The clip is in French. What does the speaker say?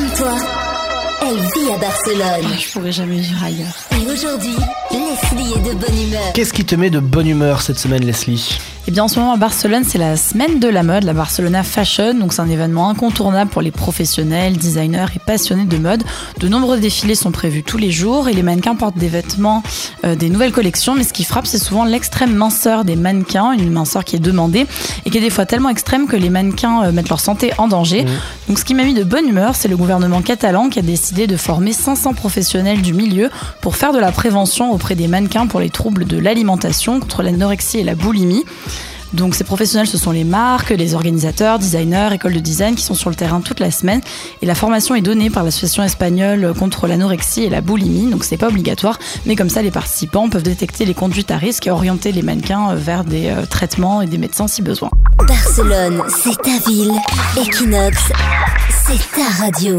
Comme toi, elle vit à Barcelone. Je pourrais jamais vivre ailleurs. Et aujourd'hui, Leslie est de bonne humeur. Qu'est-ce qui te met de bonne humeur cette semaine, Leslie? Eh bien, en ce moment à Barcelone, c'est la semaine de la mode, la Barcelona Fashion. Donc, c'est un événement incontournable pour les professionnels, designers et passionnés de mode. De nombreux défilés sont prévus tous les jours et les mannequins portent des vêtements, euh, des nouvelles collections. Mais ce qui frappe, c'est souvent l'extrême minceur des mannequins, une minceur qui est demandée et qui est des fois tellement extrême que les mannequins euh, mettent leur santé en danger. Donc, ce qui m'a mis de bonne humeur, c'est le gouvernement catalan qui a décidé de former 500 professionnels du milieu pour faire de la prévention auprès des mannequins pour les troubles de l'alimentation, contre l'anorexie et la boulimie. Donc ces professionnels, ce sont les marques, les organisateurs, designers, écoles de design qui sont sur le terrain toute la semaine. Et la formation est donnée par l'association espagnole contre l'anorexie et la boulimie. Donc c'est pas obligatoire, mais comme ça les participants peuvent détecter les conduites à risque et orienter les mannequins vers des euh, traitements et des médecins si besoin. Barcelone, c'est ta ville. Equinox, c'est ta radio.